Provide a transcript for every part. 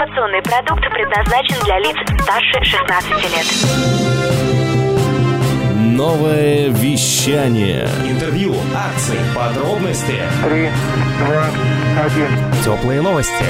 Информационный продукт предназначен для лиц старше 16 лет. Новое вещание. Интервью, акции, подробности. Три, два, один. Теплые новости.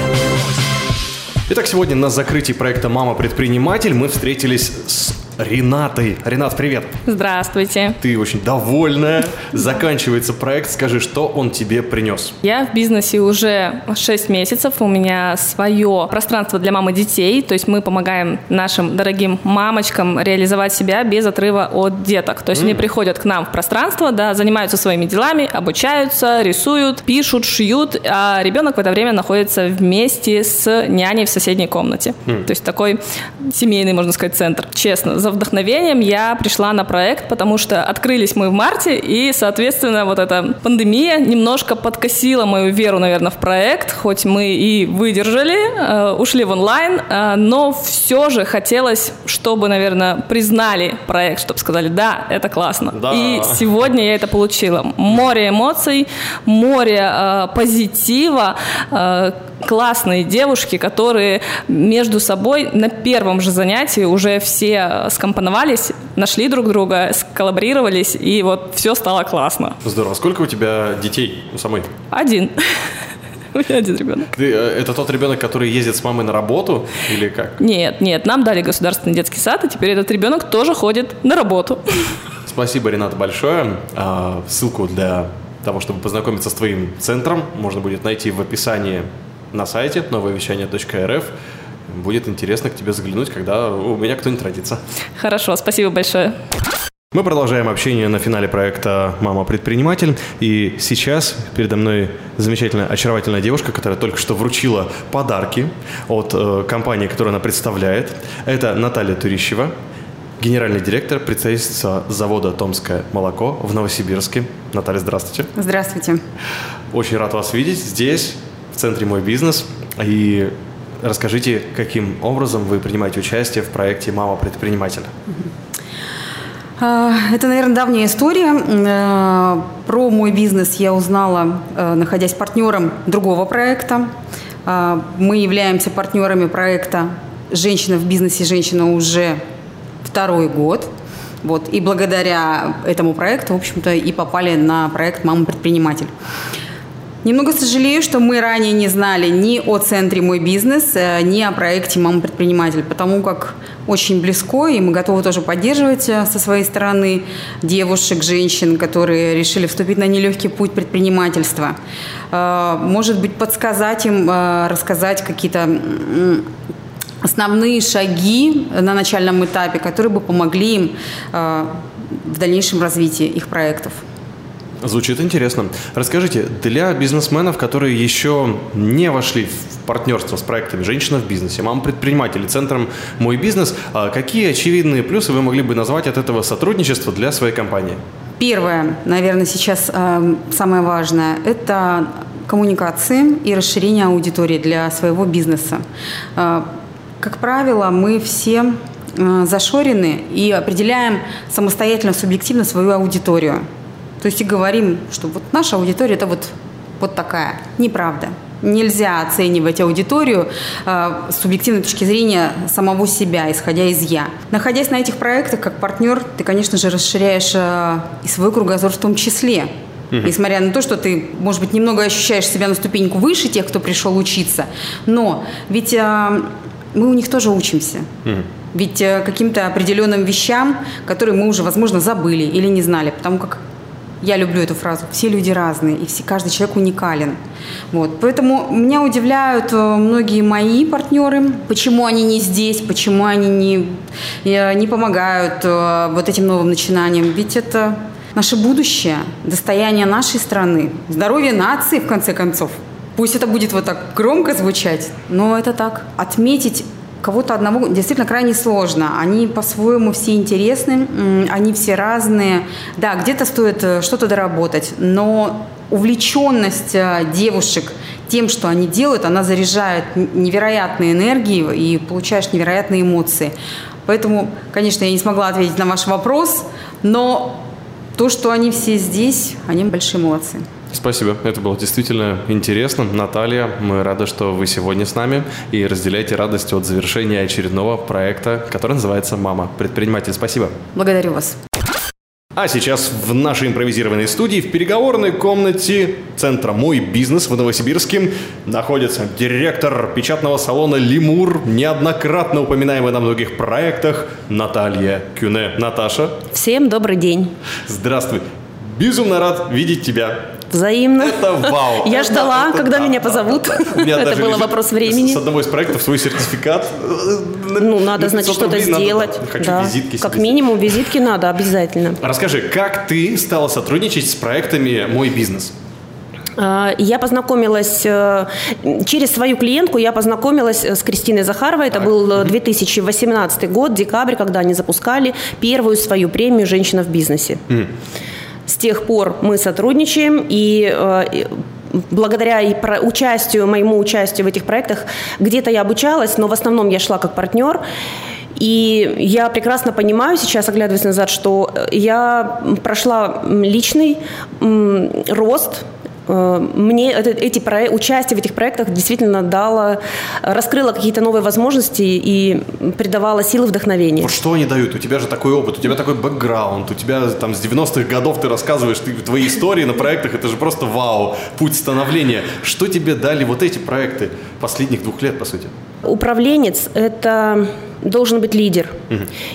Итак, сегодня на закрытии проекта «Мама предприниматель» мы встретились с Ренатой. Ренат, привет. Здравствуйте. Ты очень довольная. Заканчивается проект. Скажи, что он тебе принес? Я в бизнесе уже 6 месяцев. У меня свое пространство для мамы детей. То есть мы помогаем нашим дорогим мамочкам реализовать себя без отрыва от деток. То есть mm. они приходят к нам в пространство, да, занимаются своими делами, обучаются, рисуют, пишут, шьют, а ребенок в это время находится вместе с няней в соседней комнате. Mm. То есть такой семейный, можно сказать, центр. Честно, за вдохновением я пришла на проект, потому что открылись мы в марте, и, соответственно, вот эта пандемия немножко подкосила мою веру, наверное, в проект, хоть мы и выдержали, э, ушли в онлайн, э, но все же хотелось, чтобы, наверное, признали проект, чтобы сказали, да, это классно. Да. И сегодня я это получила. Море эмоций, море э, позитива, классные девушки, которые между собой на первом же занятии уже все скомпоновались, нашли друг друга, сколлаборировались, и вот все стало классно. Здорово. Сколько у тебя детей у самой? Один. У меня один ребенок. Ты, э, это тот ребенок, который ездит с мамой на работу или как? Нет, нет, нам дали государственный детский сад, и теперь этот ребенок тоже ходит на работу. Спасибо, Ренат, большое. А, ссылку для того, чтобы познакомиться с твоим центром, можно будет найти в описании на сайте нововещание.рф. Будет интересно к тебе заглянуть, когда у меня кто-нибудь родится. Хорошо, спасибо большое. Мы продолжаем общение на финале проекта «Мама предприниматель». И сейчас передо мной замечательная, очаровательная девушка, которая только что вручила подарки от э, компании, которую она представляет. Это Наталья Турищева, генеральный директор представительства завода «Томское молоко» в Новосибирске. Наталья, здравствуйте. Здравствуйте. Очень рад вас видеть здесь, центре «Мой бизнес». И расскажите, каким образом вы принимаете участие в проекте «Мама предпринимателя». А, это, наверное, давняя история. Э, про мой бизнес я узнала, э, находясь партнером другого проекта. А, мы являемся партнерами проекта «Женщина в бизнесе. Женщина» уже второй год. Вот. И благодаря этому проекту, в общем-то, и попали на проект «Мама предприниматель». Немного сожалею, что мы ранее не знали ни о центре «Мой бизнес», э, ни о проекте «Мама предприниматель», потому как очень близко, и мы готовы тоже поддерживать э, со своей стороны девушек, женщин, которые решили вступить на нелегкий путь предпринимательства. Э, может быть, подсказать им, рассказать какие-то основные шаги на начальном этапе, которые бы помогли им в дальнейшем развитии их проектов. Звучит интересно. Расскажите, для бизнесменов, которые еще не вошли в партнерство с проектами «Женщина в бизнесе», «Мама предприниматель» центром «Мой бизнес», а какие очевидные плюсы вы могли бы назвать от этого сотрудничества для своей компании? Первое, наверное, сейчас э, самое важное – это коммуникации и расширение аудитории для своего бизнеса. Э, как правило, мы все э, зашорены и определяем самостоятельно, субъективно свою аудиторию – то есть и говорим, что вот наша аудитория это вот, вот такая. Неправда. Нельзя оценивать аудиторию э, с субъективной точки зрения самого себя, исходя из «я». Находясь на этих проектах как партнер, ты, конечно же, расширяешь э, и свой кругозор в том числе. Mm-hmm. Несмотря на то, что ты, может быть, немного ощущаешь себя на ступеньку выше тех, кто пришел учиться. Но ведь э, мы у них тоже учимся. Mm-hmm. Ведь э, каким-то определенным вещам, которые мы уже, возможно, забыли или не знали, потому как я люблю эту фразу. Все люди разные, и все, каждый человек уникален. Вот. Поэтому меня удивляют э, многие мои партнеры, почему они не здесь, почему они не, э, не помогают э, вот этим новым начинаниям. Ведь это наше будущее, достояние нашей страны, здоровье нации, в конце концов. Пусть это будет вот так громко звучать, но это так. Отметить Кого-то одного действительно крайне сложно. Они по-своему все интересны, они все разные. Да, где-то стоит э, что-то доработать, но увлеченность э, девушек тем, что они делают, она заряжает невероятной энергией и получаешь невероятные эмоции. Поэтому, конечно, я не смогла ответить на ваш вопрос, но то, что они все здесь, они большие молодцы. Спасибо, это было действительно интересно. Наталья, мы рады, что вы сегодня с нами и разделяете радость от завершения очередного проекта, который называется «Мама. Предприниматель». Спасибо. Благодарю вас. А сейчас в нашей импровизированной студии в переговорной комнате центра «Мой бизнес» в Новосибирске находится директор печатного салона «Лемур», неоднократно упоминаемый на многих проектах, Наталья Кюне. Наташа. Всем добрый день. Здравствуй. Безумно рад видеть тебя. Взаимно. Это вау. Я ждала, это когда да, меня позовут. да, да. Это было вопрос времени. С одного из проектов свой сертификат. э, Ну, на надо, значит, 500 что-то надо, сделать. да. Хочу визитки Как себе минимум, визитки надо обязательно. Расскажи, как ты стала сотрудничать с проектами «Мой бизнес»? А, Я познакомилась э, через свою клиентку, я познакомилась э, с Кристиной Захаровой. Это был э, 2018 год, декабрь, когда они запускали первую свою премию «Женщина в бизнесе». С тех пор мы сотрудничаем, и э, и благодаря и про- участию, моему участию в этих проектах, где-то я обучалась, но в основном я шла как партнер. И я прекрасно понимаю сейчас, оглядываясь назад, что я прошла личный рост, мне это- эти проe- участие в этих проектах действительно дало, раскрыло какие-то новые возможности и придавало силы вдохновения. Вот что они дают? У тебя же такой опыт, у тебя такой бэкграунд, у тебя там с 90-х годов ты рассказываешь ты, твои истории на проектах, это же просто вау, путь становления. Что тебе дали вот эти проекты последних двух лет, по сути? Управленец – это должен быть лидер.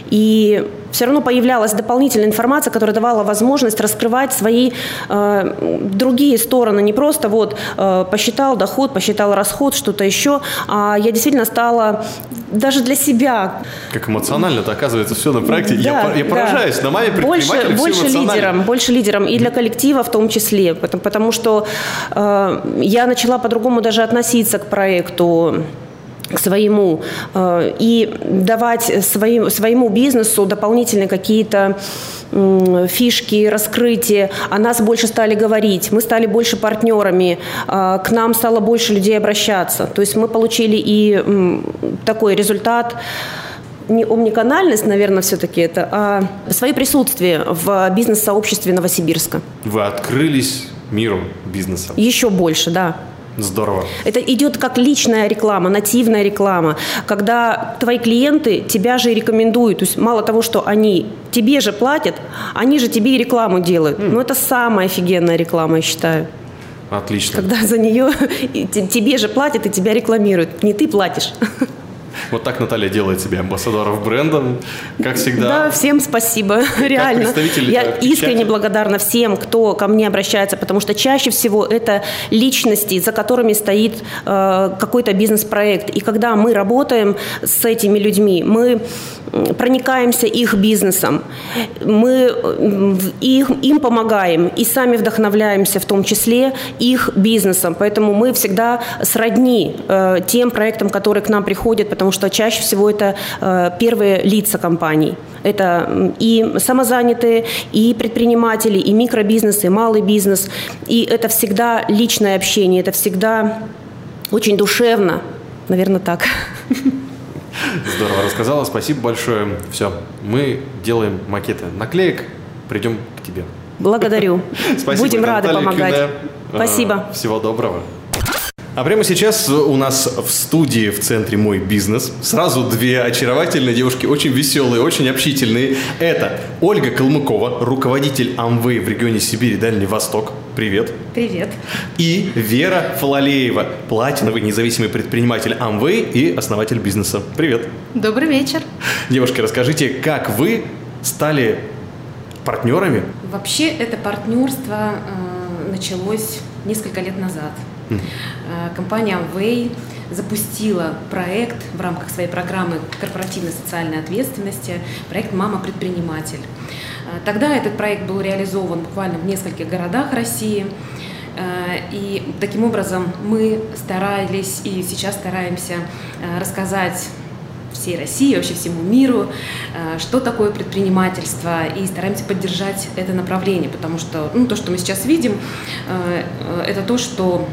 И все равно появлялась дополнительная информация, которая давала возможность раскрывать свои э, другие стороны. Не просто вот э, посчитал доход, посчитал расход, что-то еще. А я действительно стала даже для себя Как эмоционально-то оказывается все на проекте. я, Да, я да. поражаюсь, на маме больше, больше эмоционально. лидером, больше лидером и для коллектива в том числе, потому, потому что э, я начала по-другому даже относиться к проекту к своему э, и давать своим, своему бизнесу дополнительные какие-то фишки, раскрытия. О нас больше стали говорить, мы стали больше партнерами, э, к нам стало больше людей обращаться. То есть мы получили и такой результат, не омниканальность, наверное, все-таки это, а свое присутствие в бизнес-сообществе Новосибирска. Вы открылись миру бизнеса. Еще больше, да. Здорово. Это идет как личная реклама, нативная реклама, когда твои клиенты тебя же и рекомендуют. То есть мало того, что они тебе же платят, они же тебе и рекламу делают. Ну, это самая офигенная реклама, я считаю. Отлично. Когда за нее тебе же платят и тебя рекламируют. Не ты платишь. Вот так Наталья делает себе амбассадоров бренда, как всегда. Да, всем спасибо, реально. Я э, искренне благодарна всем, кто ко мне обращается, потому что чаще всего это личности, за которыми стоит э, какой-то бизнес-проект. И когда мы работаем с этими людьми, мы проникаемся их бизнесом, мы в- их, им помогаем и сами вдохновляемся, в том числе их бизнесом. Поэтому мы всегда сродни э, тем проектам, которые к нам приходят, потому что чаще всего это э, первые лица компаний. Это и самозанятые, и предприниматели, и микробизнес, и малый бизнес. И это всегда личное общение, это всегда очень душевно. Наверное, так. Здорово рассказала, спасибо большое. Все, мы делаем макеты наклеек, придем к тебе. Благодарю. Спасибо, Будем рады помогать. Спасибо. Э, Всего доброго. А прямо сейчас у нас в студии в центре «Мой бизнес» сразу две очаровательные девушки, очень веселые, очень общительные. Это Ольга Калмыкова, руководитель Амвей в регионе Сибирь и Дальний Восток. Привет. Привет. И Вера Фалалеева, платиновый независимый предприниматель Амвей и основатель бизнеса. Привет. Добрый вечер. Девушки, расскажите, как вы стали партнерами? Вообще это партнерство э, началось несколько лет назад. Э, компания Amway запустила проект в рамках своей программы корпоративной социальной ответственности, проект «Мама-предприниматель». Э, Тогда этот проект был реализован буквально в нескольких городах России. Э, И таким образом мы старались и сейчас стараемся рассказать всей России, вообще всему миру, что такое предпринимательство, и стараемся поддержать это направление, потому что ну, то, что мы сейчас видим, это то, что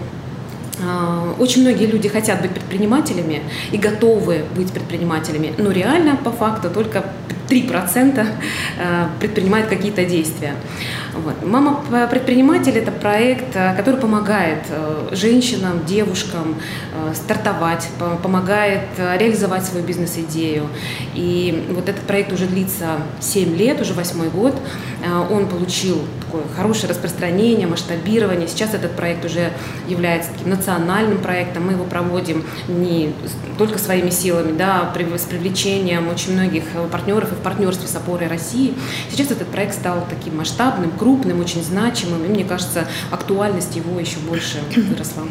очень многие люди хотят быть предпринимателями и готовы быть предпринимателями, но реально по факту только 3% э, предпринимают какие-то действия. Вот. «Мама-предприниматель» – это проект, э, который помогает э, женщинам, девушкам э, стартовать, помогает реализовать свою бизнес-идею. И вот этот проект уже длится 7 лет, уже восьмой год. Он получил такое хорошее распространение, масштабирование. Сейчас этот проект уже является таким национальным проектом. Мы его проводим не только своими силами, да, а с привлечением очень многих партнеров и в партнерстве с опорой России. Сейчас этот проект стал таким масштабным, крупным, очень значимым, и мне кажется, актуальность его еще больше выросла.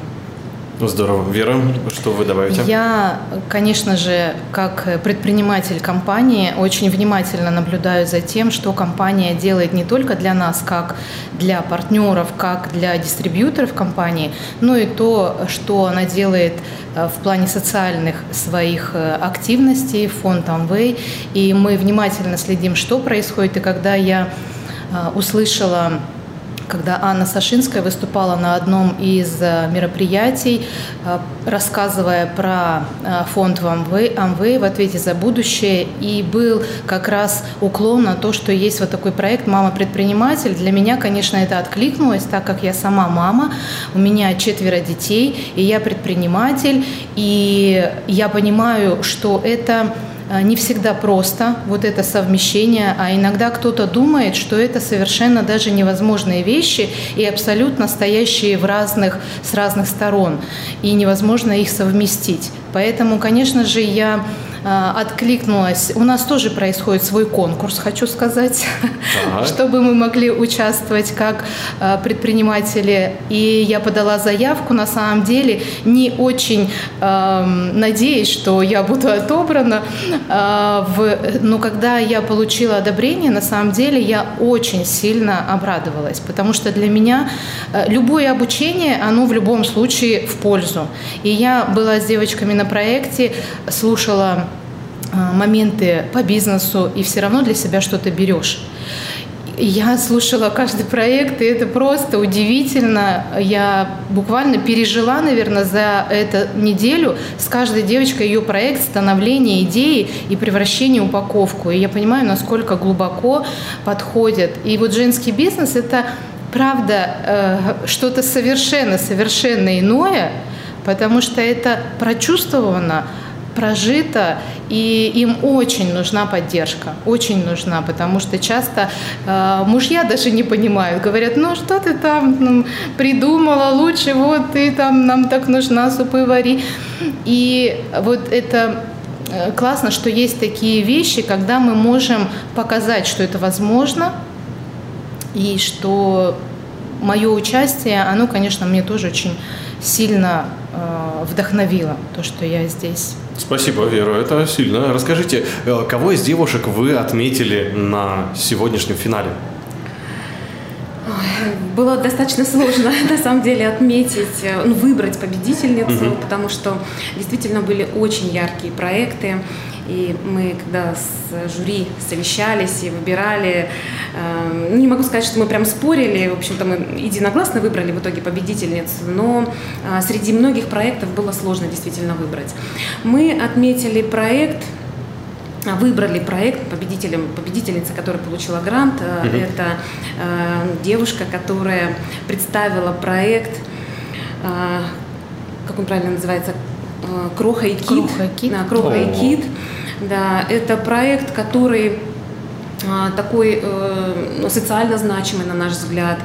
Здорово. Вера, что вы добавите? Я, конечно же, как предприниматель компании, очень внимательно наблюдаю за тем, что компания делает не только для нас, как для партнеров, как для дистрибьюторов компании, но и то, что она делает э, в плане социальных своих э, активностей, фонд Amway. И мы внимательно следим, что происходит. И когда я услышала когда Анна Сашинская выступала на одном из э, мероприятий, э, рассказывая про э, фонд Амвей в ответе за будущее, и был как раз уклон на то, что есть вот такой проект «Мама-предприниматель». Для меня, конечно, это откликнулось, так как я сама мама, у меня четверо детей, и я предприниматель, и я понимаю, что это не всегда просто вот это совмещение, а иногда кто-то думает, что это совершенно даже невозможные вещи и абсолютно стоящие в разных, с разных сторон, и невозможно их совместить. Поэтому, конечно же, я а, откликнулась. У нас тоже происходит свой конкурс, хочу сказать, ага. чтобы мы могли участвовать как а, предприниматели. И я подала заявку, на самом деле, не очень э, надеясь, что я буду отобрана. Э, в, но когда я получила одобрение, на самом деле я очень сильно обрадовалась, потому что для меня любое обучение, оно в любом случае в пользу. И я была с девочками на проекте, слушала моменты по бизнесу, и все равно для себя что-то берешь. Я слушала каждый проект, и это просто удивительно. Я буквально пережила, наверное, за эту неделю с каждой девочкой ее проект, становление идеи и превращение в упаковку. И я понимаю, насколько глубоко подходит. И вот женский бизнес – это, правда, э, что-то совершенно, совершенно иное, потому что это прочувствовано, прожито, и им очень нужна поддержка, очень нужна, потому что часто э, мужья даже не понимают, говорят, ну что ты там ну, придумала, лучше вот ты там, нам так нужна, супы вари. И вот это э, классно, что есть такие вещи, когда мы можем показать, что это возможно, и что мое участие, оно, конечно, мне тоже очень сильно э, вдохновило, то, что я здесь. Спасибо, Вера, это сильно. Расскажите, э, кого из девушек вы отметили на сегодняшнем финале? Было достаточно сложно, на самом деле, отметить, э, ну, выбрать победительницу, угу. потому что действительно были очень яркие проекты. И мы, когда с жюри совещались и выбирали, э, не могу сказать, что мы прям спорили, в общем-то мы единогласно выбрали в итоге победительницу, но э, среди многих проектов было сложно действительно выбрать. Мы отметили проект, выбрали проект победителем, победительница, которая получила грант. Mm-hmm. Это э, девушка, которая представила проект, э, как он правильно называется, э, Кроха и Кит. Кроха и Кит. Да, Кроха и Кит. Да, это проект, который а, такой э, социально значимый, на наш взгляд.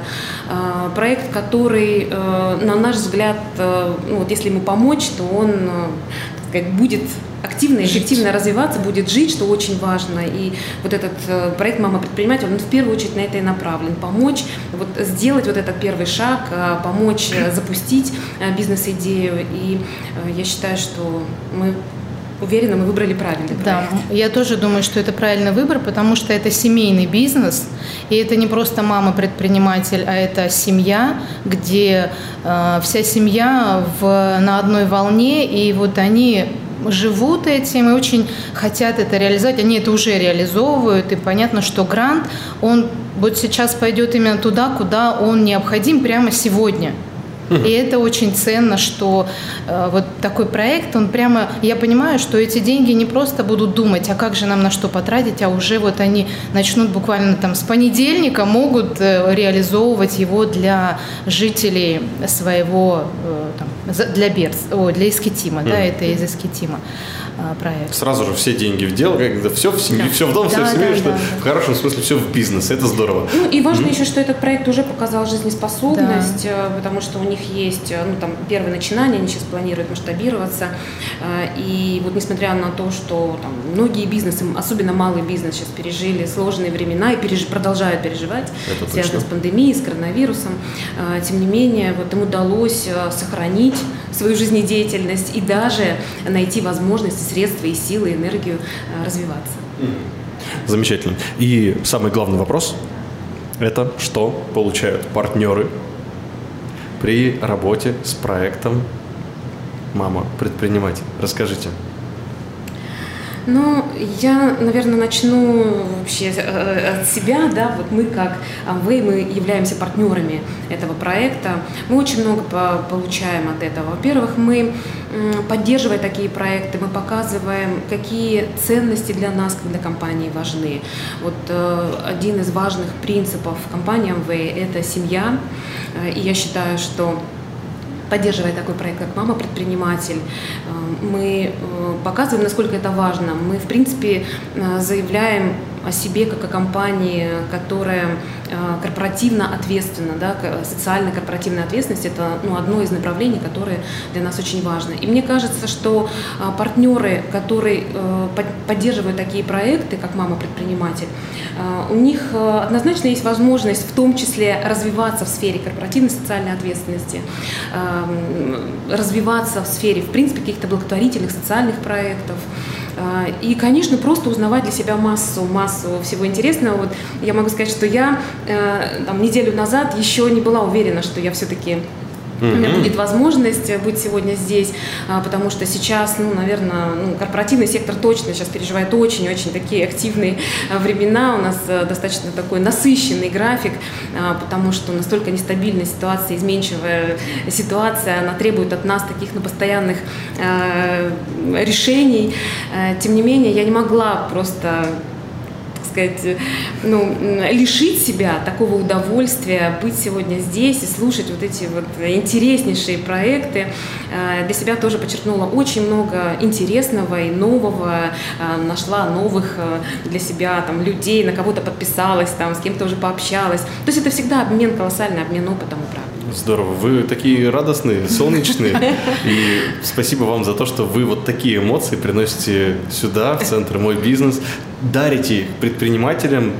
Э, проект, который, э, на наш взгляд, э, ну, вот если ему помочь, то он э, как, будет активно эффективно развиваться, будет жить, что очень важно. И вот этот э, проект «Мама предприниматель», он в первую очередь на это и направлен. Помочь, вот, сделать вот этот первый шаг, э, помочь запустить бизнес-идею. И я считаю, что мы уверена, мы выбрали правильный проект. Да, я тоже думаю, что это правильный выбор, потому что это семейный бизнес, и это не просто мама-предприниматель, а это семья, где э, вся семья в, на одной волне, и вот они живут этим и очень хотят это реализовать. Они это уже реализовывают, и понятно, что грант, он вот сейчас пойдет именно туда, куда он необходим прямо сегодня – И это очень ценно, что э, вот такой проект, он прямо, я понимаю, что эти деньги не просто будут думать, а как же нам на что потратить, а уже вот они начнут буквально там с понедельника могут э, реализовывать его для жителей своего, э, там, для Берц, о, для Эскетима, да, это из Эскетима. э, проект. Сразу же все деньги в дело, как все в семью, Да. все в дом, все Да, в семью, да, что да, в хорошем смысле все в бизнес. Это здорово. Ну и важно еще, что этот проект уже показал жизнеспособность, э, потому что у них есть э, ну, там, первые начинания, они сейчас планируют масштабироваться. Э, И вот несмотря на то, что там, многие бизнесы, особенно малый бизнес сейчас пережили сложные времена и переж- продолжают переживать, Это связанные точно. с пандемией, с коронавирусом, тем не менее вот им удалось сохранить свою жизнедеятельность и даже найти возможности, средства и силы, энергию э, развиваться. Замечательно. И самый главный вопрос – это что получают партнеры при работе с проектом «Мама, предприниматель». Расскажите. Ну, я, наверное, начну вообще э, от себя, да, вот мы как Amway, мы являемся партнерами этого проекта, мы очень много по- получаем от этого. Во-первых, мы, поддерживая такие проекты, мы показываем, какие ценности для нас, как для компании важны. Вот э, один из важных принципов компании Amway – это семья, Э, и я считаю, что поддерживая такой проект, как «Мама предприниматель», э, мы э, показываем, насколько это важно. Мы, в принципе, э, заявляем о себе как о компании, которая э, корпоративно ответственна, да, социальная корпоративная ответственность – это ну, одно из направлений, которое для нас очень важно. И мне кажется, что а, партнеры, которые э, под- поддерживают такие проекты, как «Мама предприниматель», э, у них э, однозначно есть возможность в том числе развиваться в сфере корпоративной социальной ответственности, эм, развиваться в сфере, в принципе, каких-то благотворительных социальных проектов. Э, И, конечно, просто узнавать для себя массу, массу всего интересного. Вот я могу сказать, что я э, там, неделю назад еще не была уверена, что я все-таки у меня будет возможность быть сегодня здесь, а, потому что сейчас, ну, наверное, ну, корпоративный сектор точно сейчас переживает очень-очень такие активные а, времена. У нас а, достаточно такой насыщенный график, а, потому что настолько нестабильная ситуация, изменчивая ситуация, она требует от нас таких ну, постоянных решений. Тем не менее, я не могла просто сказать, ну, м, лишить себя такого удовольствия быть сегодня здесь и слушать вот эти вот интереснейшие проекты. Э, Для себя тоже подчеркнула очень много интересного и нового, э, нашла новых э, для себя там людей, на кого-то подписалась, там, с кем-то уже пообщалась. То есть это всегда обмен, колоссальный обмен опытом и правдой. Здорово. Вы такие радостные, солнечные. И спасибо вам за то, что вы вот такие эмоции приносите сюда, в центр «Мой бизнес». Дарите предпринимателям,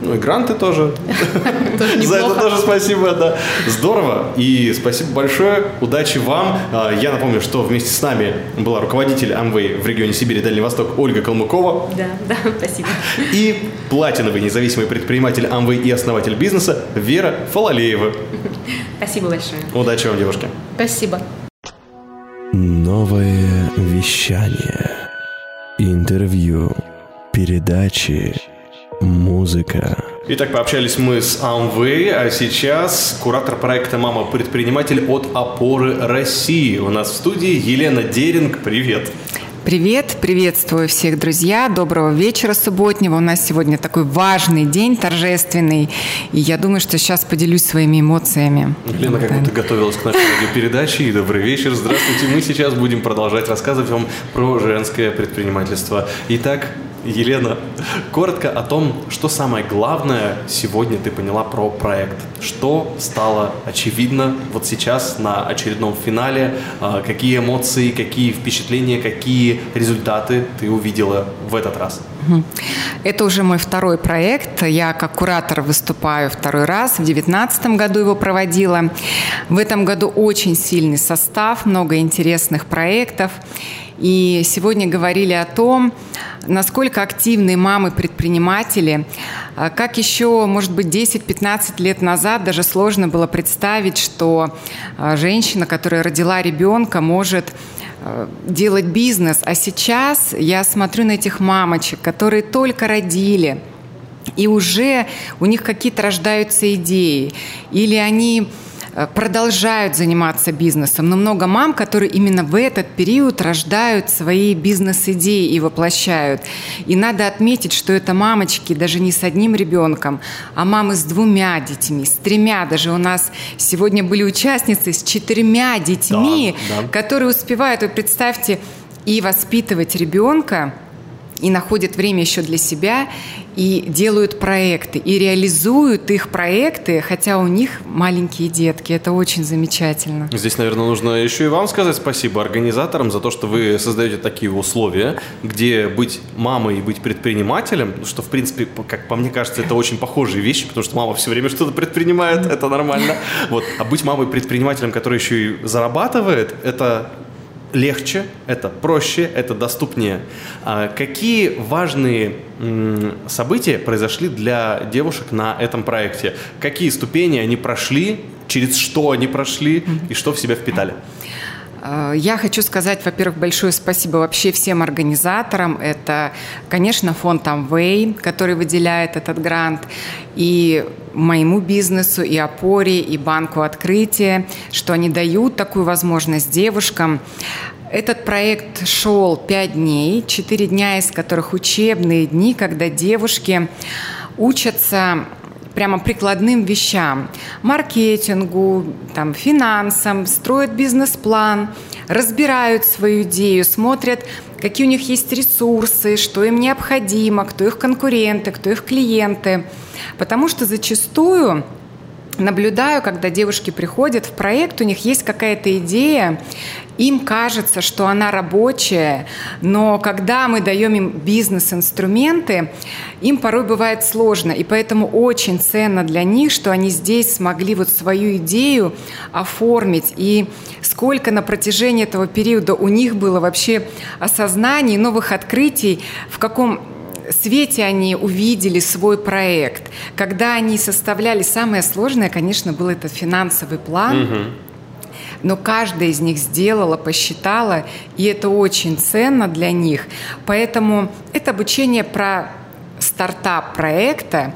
ну и гранты тоже. За это тоже спасибо, да. Здорово. И спасибо большое. Удачи вам. А, Я напомню, что вместе с нами была руководитель Amway в регионе Сибири и Дальний Восток Ольга Калмыкова. Да, да, спасибо. И платиновый независимый предприниматель Amway и основатель бизнеса Вера Фалалеева. Спасибо большое. Удачи вам, девушки. Спасибо. Новое вещание. Интервью. Передачи. Музыка. Итак, пообщались мы с Amway, а сейчас куратор проекта «Мама-предприниматель» от «Опоры России». У нас в студии Елена Деринг. Привет. Привет, приветствую всех, друзья. Доброго вечера субботнего. У нас сегодня такой важный день, торжественный. И я думаю, что сейчас поделюсь своими эмоциями. Елена как будто готовилась к нашей радиопередаче. И добрый вечер. Здравствуйте. Мы сейчас будем продолжать рассказывать вам про женское предпринимательство. Итак, Елена, коротко о том, что самое главное сегодня ты поняла про проект. Что стало очевидно вот сейчас на очередном финале? А, Какие эмоции, какие впечатления, какие результаты ты увидела в этот раз? Это уже мой второй проект. Я как куратор выступаю второй раз. В 2019 году его проводила. В этом году очень сильный состав, много интересных проектов. И сегодня говорили о том, насколько активны мамы-предприниматели, А как еще, может быть, 10-15 лет назад даже сложно было представить, что а, женщина, которая родила ребенка, может э, делать бизнес. А сейчас я смотрю на этих мамочек, которые только родили, и уже у них какие-то рождаются идеи. Или они продолжают заниматься бизнесом, но много мам, которые именно в этот период рождают свои бизнес-идеи и воплощают. И надо отметить, что это мамочки даже не с одним ребенком, а мамы с двумя детьми, с тремя. Даже у нас сегодня были участницы с четырьмя детьми, да, да. которые успевают, вы представьте, и воспитывать ребенка, и находят время еще для себя, и делают проекты, и реализуют их проекты, хотя у них маленькие детки. Это очень замечательно. Здесь, наверное, нужно еще и вам сказать спасибо организаторам за то, что вы создаете такие условия, где быть мамой и быть предпринимателем, что, в принципе, как по мне кажется, это очень похожие вещи, потому что мама все время что-то предпринимает, это нормально. Вот. А быть мамой-предпринимателем, который еще и зарабатывает, это легче, это проще, это доступнее. А какие важные события произошли для девушек на этом проекте? Какие ступени они прошли, через что они прошли и что в себя впитали? Я хочу сказать, во-первых, большое спасибо вообще всем организаторам. Это, конечно, фонд Amway, который выделяет этот грант, и моему бизнесу, и опоре, и банку открытия, что они дают такую возможность девушкам. Этот проект шел пять дней, четыре дня из которых учебные дни, когда девушки учатся прямо прикладным вещам, маркетингу, там, финансам, строят бизнес-план, разбирают свою идею, смотрят, какие у них есть ресурсы, что им необходимо, кто их конкуренты, кто их клиенты. Потому что зачастую наблюдаю, когда девушки приходят в проект, у них есть какая-то идея, им кажется, что она рабочая, но когда мы даем им бизнес-инструменты, им порой бывает сложно. И поэтому очень ценно для них, что они здесь смогли вот свою идею оформить. И сколько на протяжении этого периода у них было вообще осознаний, новых открытий, в каком свете они увидели свой проект. Когда они составляли, самое сложное, конечно, был этот финансовый план. Угу. Но каждая из них сделала, посчитала, и это очень ценно для них. Поэтому это обучение про стартап проекта,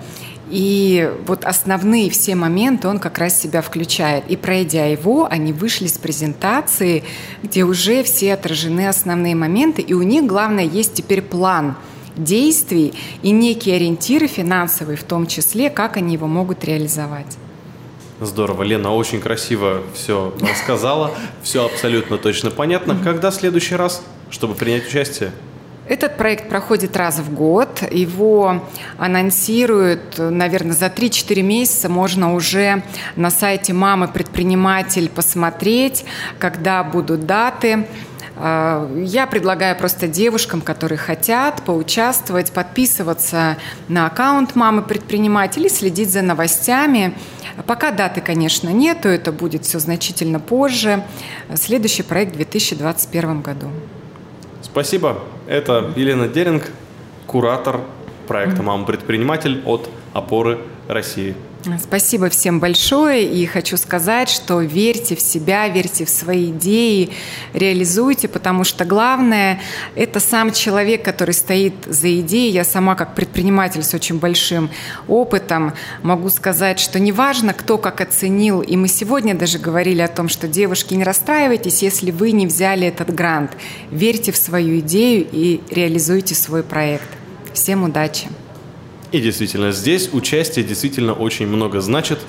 и вот основные все моменты он как раз себя включает. И пройдя его, они вышли с презентации, где уже все отражены основные моменты, и у них, главное, есть теперь план – действий и некие ориентиры финансовые в том числе, как они его могут реализовать. Здорово. Лена очень красиво все рассказала. Все абсолютно точно понятно. Когда в следующий раз, чтобы принять участие? Этот проект проходит раз в год. Его анонсируют, наверное, за 3-4 месяца. Можно уже на сайте «Мамы предприниматель» посмотреть, когда будут даты. А, я предлагаю просто девушкам, которые хотят поучаствовать, подписываться на аккаунт мамы предпринимателей, следить за новостями. Пока даты, конечно, нету, это будет все значительно позже. Следующий проект в 2021 году. Спасибо. Это Елена Деринг, куратор проекта «Мама-предприниматель» от «Опоры России». Спасибо всем большое и хочу сказать, что верьте в себя, верьте в свои идеи, реализуйте, потому что главное – это сам человек, который стоит за идеей. Я сама как предприниматель с очень большим опытом могу сказать, что неважно, кто как оценил, и мы сегодня даже говорили о том, что девушки, не расстраивайтесь, если вы не взяли этот грант. Верьте в свою идею и реализуйте свой проект. Всем удачи! И действительно, здесь участие действительно очень много значит.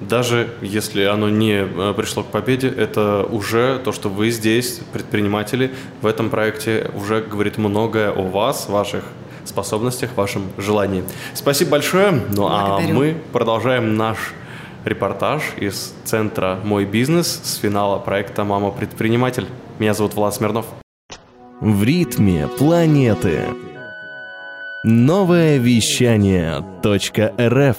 Даже если оно не э, пришло к победе, это уже то, что вы здесь, предприниматели, в этом проекте уже говорит многое о вас, ваших способностях, вашем желании. Спасибо большое. Ну а Благодарю. а мы продолжаем наш репортаж из центра «Мой бизнес» с финала проекта «Мама предприниматель». Меня зовут Влад Смирнов. В ритме планеты. Новое вещание .рф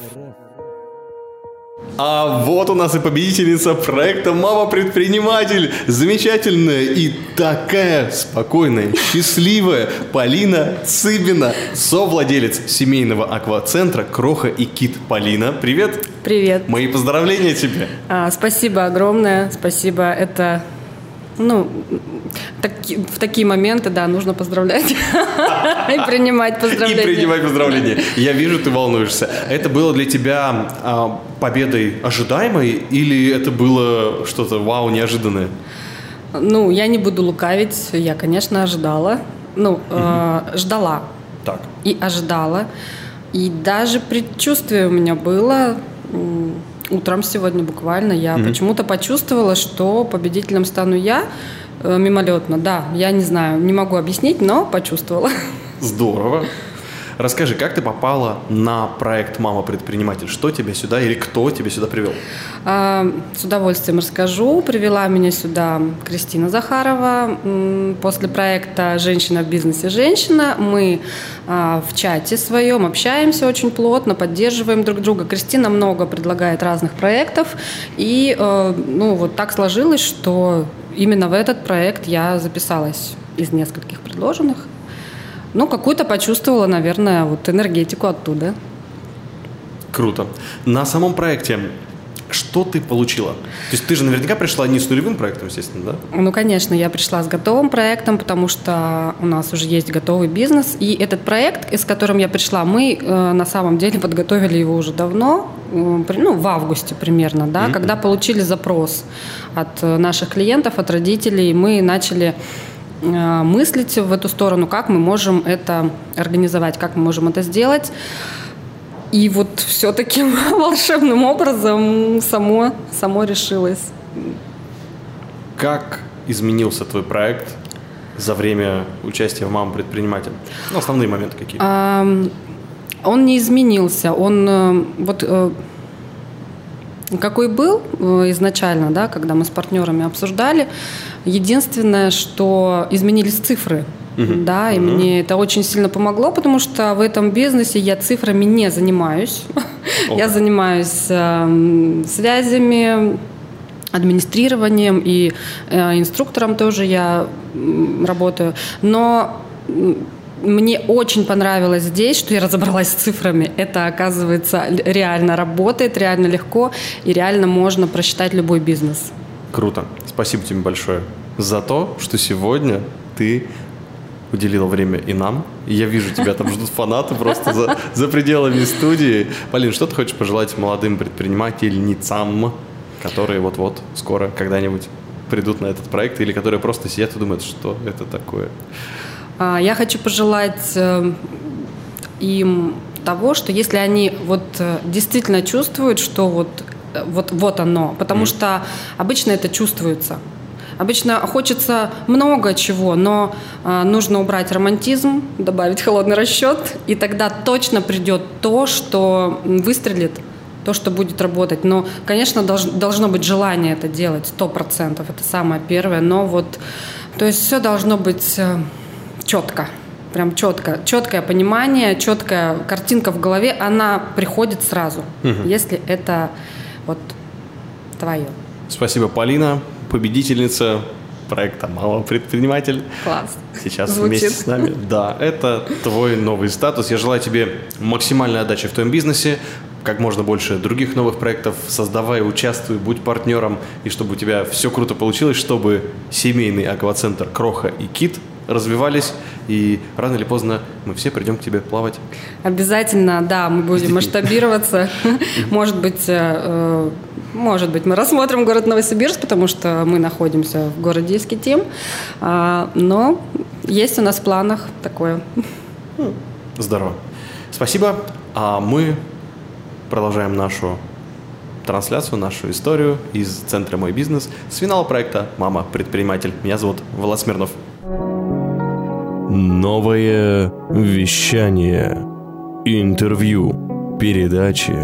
а вот у нас и победительница проекта «Мама-предприниматель». Замечательная и такая спокойная, счастливая Полина Цыбина, совладелец семейного аквацентра «Кроха и Кит». Полина, привет. Привет. Мои поздравления тебе. А, спасибо огромное, спасибо. Это Ну, таки- в такие моменты, да, нужно поздравлять и принимать И поздравления. принимай поздравления. Я вижу, ты волнуешься. Это было для тебя а, победой ожидаемой или это было что-то вау, неожиданное? Ну, я не буду лукавить, я, конечно, ожидала. Ну, э, ждала Так. и ожидала. И даже предчувствие у меня было утром сегодня буквально. Я Мгм. почему-то почувствовала, что победителем стану я э, мимолетно. Да, я не знаю, не могу объяснить, но почувствовала. Здорово. Расскажи, как ты попала на проект «Мама предприниматель»? Что тебя сюда или кто тебя сюда привел? А, С удовольствием расскажу. Привела меня сюда Кристина Захарова. После проекта «Женщина в бизнесе. Женщина» мы а, в чате своем общаемся очень плотно, поддерживаем друг друга. Кристина много предлагает разных проектов. И э, ну, вот так сложилось, что именно в этот проект я записалась из нескольких предложенных. Ну, какую-то почувствовала, наверное, вот энергетику оттуда. Круто. На самом проекте что ты получила? То есть ты же наверняка пришла не с нулевым проектом, естественно, да? Ну, конечно, я пришла с готовым проектом, потому что у нас уже есть готовый бизнес. И этот проект, с которым я пришла, мы э, на самом деле подготовили его уже давно, э, ну, в августе примерно, да, Мгм. когда получили запрос от э, наших клиентов, от родителей, мы начали мыслить в эту сторону, как мы можем это организовать, как мы можем это сделать. И вот все таким волшебным образом само, само решилось. Как изменился твой проект за время участия в «Мама предприниматель»? Ну, основные моменты какие? Ам, Он не изменился. Он э, вот э, какой был э, изначально, да, когда мы с партнерами обсуждали, единственное, что изменились цифры. Мгм. Да, и Мгм. мне это очень сильно помогло, потому что в этом бизнесе я цифрами не занимаюсь. Я занимаюсь эм, связями, администрированием и э, инструктором тоже я работаю. Но мне очень понравилось здесь, что я разобралась с цифрами. Это, оказывается, реально работает, реально легко и реально можно просчитать любой бизнес. Круто. Спасибо тебе большое за то, что сегодня ты уделила время и нам. Я вижу, тебя там ждут фанаты просто за, за пределами студии. Полин, что ты хочешь пожелать молодым предпринимательницам, которые вот-вот скоро когда-нибудь придут на этот проект или которые просто сидят и думают, что это такое? А, Я хочу пожелать э, им того, что если они вот э, действительно чувствуют, что вот, вот, вот оно, потому что обычно это чувствуется. Обычно хочется много чего, но э, нужно убрать романтизм, добавить холодный расчет, и тогда точно придет то, что выстрелит, то, что будет работать. Но, конечно, долж- должно быть желание это делать, сто процентов, это самое первое. Но вот, то есть все должно быть э, четко, прям четко, четкое понимание, четкая картинка в голове, она приходит сразу, Мгм. если это вот твое. Спасибо, Полина, победительница проекта «Мама предприниматель». Класс. Сейчас Звучит. вместе с нами. Да, это твой новый статус. Я желаю тебе максимальной отдачи в твоем бизнесе, как можно больше других новых проектов. Создавай, участвуй, будь партнером, и чтобы у тебя все круто получилось, чтобы семейный аквацентр «Кроха» и «Кит» развивались, и рано или поздно мы все придем к тебе плавать. Обязательно, да, мы будем масштабироваться. Может быть, э, э, может быть, мы рассмотрим город Новосибирск, потому что мы находимся в городе Искитим. А, Но есть у нас в планах такое. Здорово. Спасибо. А мы продолжаем нашу трансляцию, нашу историю из центра «Мой бизнес» с финала проекта «Мама предприниматель». Меня зовут Влад Смирнов. Новое вещание. Интервью. Передачи.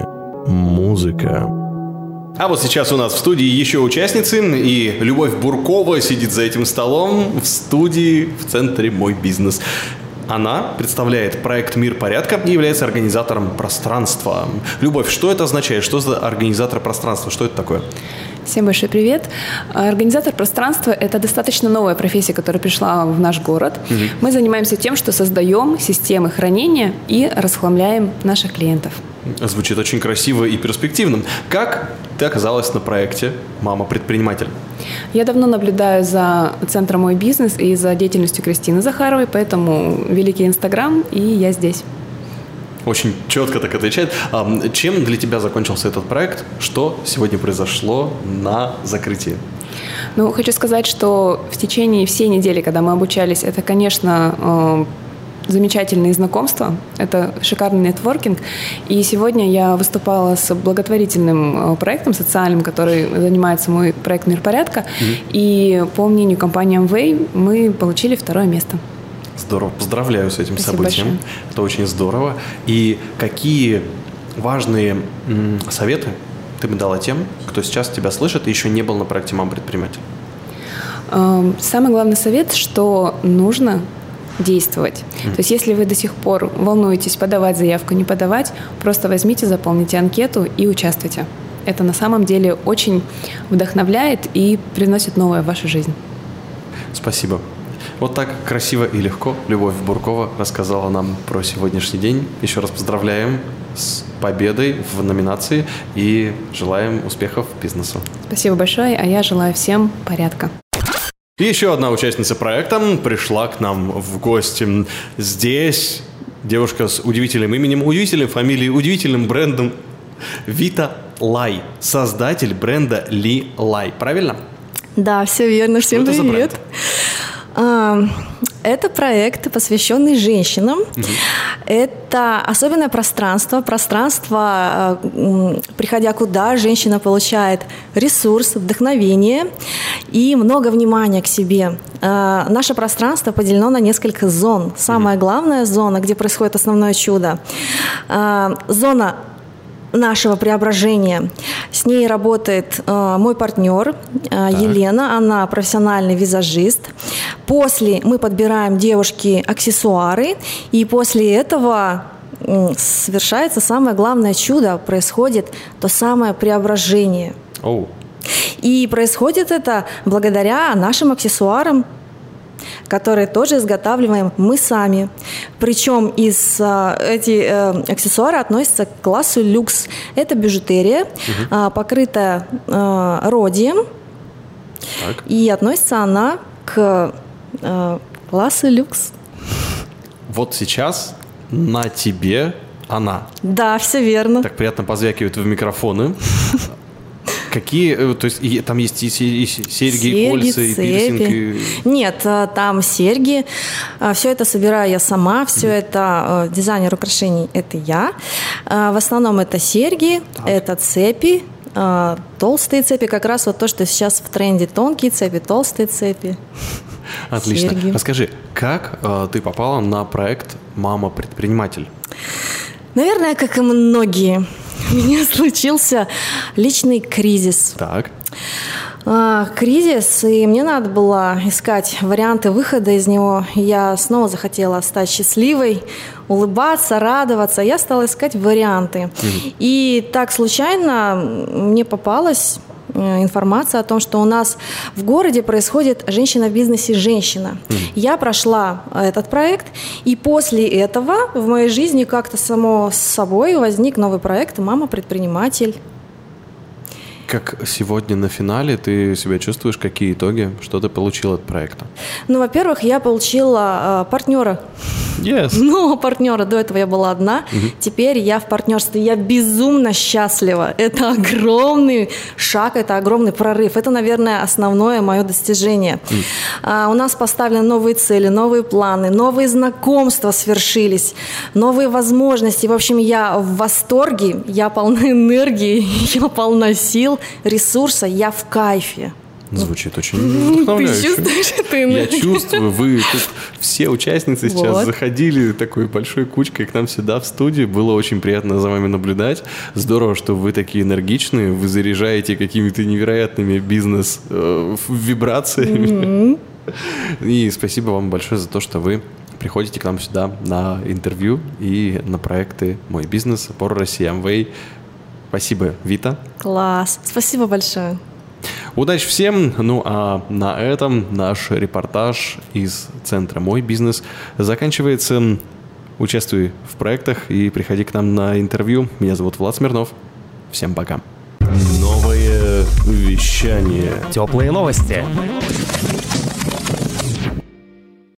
Музыка. А вот сейчас у нас в студии еще участницы, и Любовь Буркова сидит за этим столом в студии в центре «Мой бизнес». Она представляет проект «Мир порядка» и является организатором пространства. Любовь, что это означает? Что за организатор пространства? Что это такое? Всем большой привет. Организатор пространства – это достаточно новая профессия, которая пришла в наш город. Мгм. Мы занимаемся тем, что создаем системы хранения и расхламляем наших клиентов. Звучит очень красиво и перспективно. Как ты оказалась на проекте «Мама предприниматель»? Я давно наблюдаю за центром «Мой бизнес» и за деятельностью Кристины Захаровой, поэтому великий Инстаграм, и я здесь. Очень четко так отвечает. Чем для тебя закончился этот проект? Что сегодня произошло на закрытии? Ну, хочу сказать, что в течение всей недели, когда мы обучались, это, конечно, э, замечательные знакомства, это шикарный нетворкинг. И сегодня я выступала с благотворительным э, проектом социальным, который занимается мой проект «Мир порядка». Мгм. И по мнению компании Amway мы получили второе место. Здорово, поздравляю с этим Спасибо событием. большое. Это очень здорово. И какие важные м, советы ты бы дала тем, кто сейчас тебя слышит и еще не был на проекте «Мам предприниматель»? Эм, Самый главный совет, что нужно действовать. Мгм. То есть если вы до сих пор волнуетесь подавать заявку, не подавать, просто возьмите, заполните анкету и участвуйте. Это на самом деле очень вдохновляет и приносит новое в вашу жизнь. Спасибо. Вот так красиво и легко Любовь Буркова рассказала нам про сегодняшний день. Еще раз поздравляем с победой в номинации и желаем успехов бизнесу. Спасибо большое, а я желаю всем порядка. И еще одна участница проекта пришла к нам в гости. Здесь девушка с удивительным именем, удивительной фамилией, удивительным брендом Вита Лай, создатель бренда Ли Лай. Правильно? Да, все верно. Всем это за привет. А, Это проект, посвященный женщинам. Это особенное пространство, пространство, м, приходя куда женщина получает ресурс, вдохновение и много внимания к себе. Э, Наше пространство поделено на несколько зон. Самая главная зона, где происходит основное чудо, э, зона нашего преображения. С ней работает э, мой партнер э, Елена, она профессиональный визажист. После мы подбираем девушке аксессуары, и после этого м, совершается самое главное чудо, происходит то самое преображение. Оу. И происходит это благодаря нашим аксессуарам, которые тоже изготавливаем мы сами. Причем из, а, эти э, аксессуары относятся к классу люкс. Это бижутерия, Мгм. а, покрытая а, родием, Так. и относится она к а, классу люкс. Вот сейчас на тебе она. Да, все верно. Так приятно позвякивает в микрофоны. Какие, э, то есть и там есть и, и се- серьги, и кольца, и пирсинг, и... Нет, а, там серьги. Все это собираю я сама. Все это а, дизайнер украшений – это я. А, В основном это серьги, это цепи, а, толстые цепи. Как раз вот то, что сейчас в тренде. Тонкие цепи, толстые цепи. Отлично. серьги. Расскажи, как э, ты попала на проект «Мама предприниматель»? Наверное, как и многие, у меня случился личный кризис. Так. А, кризис, и мне надо было искать варианты выхода из него. Я снова захотела стать счастливой, улыбаться, радоваться. Я стала искать варианты. И так случайно мне попалась информация о том, что у нас в городе происходит «Женщина в бизнесе. Женщина». Я прошла этот проект, и после этого в моей жизни как-то само собой возник новый проект «Мама предприниматель». Как сегодня на финале ты себя чувствуешь? Какие итоги? Что ты получил от проекта? Ну, во-первых, я получила э, партнера. Yes. Нового партнера. До этого я была одна. Мгм. Теперь я в партнерстве. Я безумно счастлива. Это огромный шаг, это огромный прорыв. Это, наверное, основное мое достижение. А, у нас поставлены новые цели, новые планы, новые знакомства свершились, новые возможности. В общем, я в восторге, я полна энергии, я полна сил, ресурса, я в кайфе. Звучит очень Ты вдохновляюще. чувствуешь эту Я чувствую, вы тут все участницы сейчас Вот. заходили такой большой кучкой к нам сюда в студию. Было очень приятно за вами наблюдать. Здорово, что вы такие энергичные, вы заряжаете какими-то невероятными бизнес-вибрациями. И спасибо вам большое за то, что вы приходите к нам сюда на интервью и на проекты «Мой бизнес», «Пор России», «Амвей». Спасибо, Вита. Класс. Спасибо большое. Удачи всем! Ну а на этом наш репортаж из центра «Мой бизнес» заканчивается. Участвуй в проектах и приходи к нам на интервью. Меня зовут Влад Смирнов. Всем пока. Новое вещание. Теплые новости.